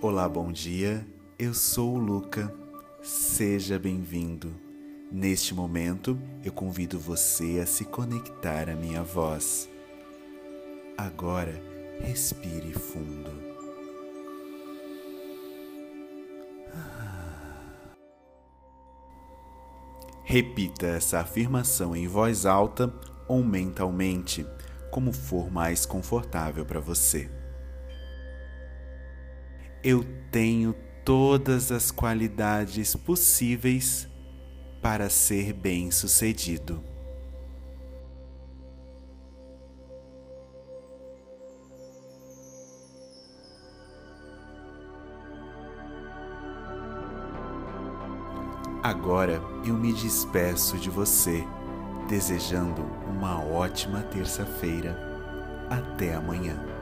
Olá, bom dia. Eu sou o Luca. Seja bem-vindo. Neste momento, eu convido você a se conectar à minha voz. Agora, respire fundo. Repita essa afirmação em voz alta ou mentalmente, como for mais confortável para você. Eu tenho todas as qualidades possíveis para ser bem-sucedido. Agora eu me despeço de você, desejando uma ótima terça-feira. Até amanhã.